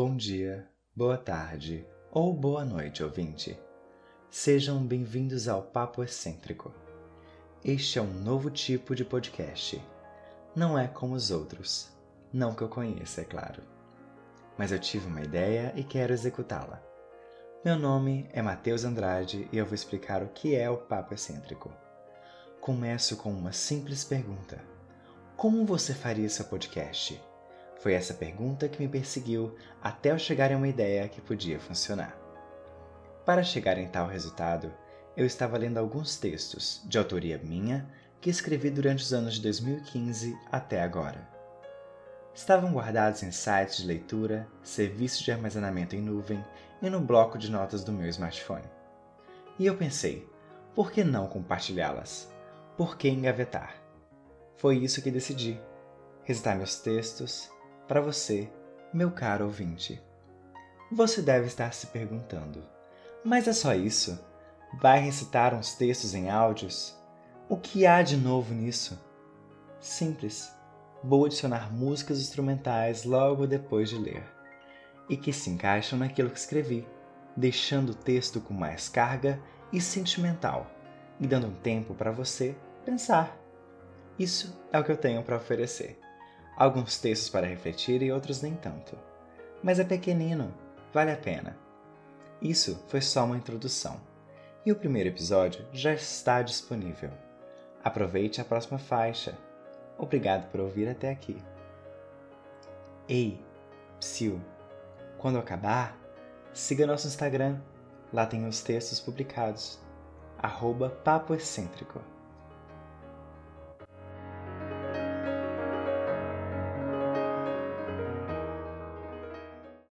Bom dia, boa tarde ou boa noite, ouvinte. Sejam bem-vindos ao Papo Excêntrico. Este é um novo tipo de podcast. Não é como os outros. Não que eu conheça, é claro. Mas eu tive uma ideia e quero executá-la. Meu nome é Matheus Andrade e eu vou explicar o que é o Papo Excêntrico. Começo com uma simples pergunta: Como você faria seu podcast? Foi essa pergunta que me perseguiu até eu chegar em uma ideia que podia funcionar. Para chegar em tal resultado, eu estava lendo alguns textos, de autoria minha, que escrevi durante os anos de 2015 até agora. Estavam guardados em sites de leitura, serviços de armazenamento em nuvem e no bloco de notas do meu smartphone. E eu pensei, por que não compartilhá-las? Por que engavetar? Foi isso que decidi. Recitar meus textos, para você, meu caro ouvinte. Você deve estar se perguntando: mas é só isso? Vai recitar uns textos em áudios? O que há de novo nisso? Simples. Vou adicionar músicas instrumentais logo depois de ler, e que se encaixam naquilo que escrevi, deixando o texto com mais carga e sentimental, e dando um tempo para você pensar. Isso é o que eu tenho para oferecer alguns textos para refletir e outros nem tanto. Mas é pequenino, vale a pena. Isso foi só uma introdução. E o primeiro episódio já está disponível. Aproveite a próxima faixa. Obrigado por ouvir até aqui. Ei, psiu, quando acabar, siga nosso Instagram. Lá tem os textos publicados. Arroba Papo Excêntrico.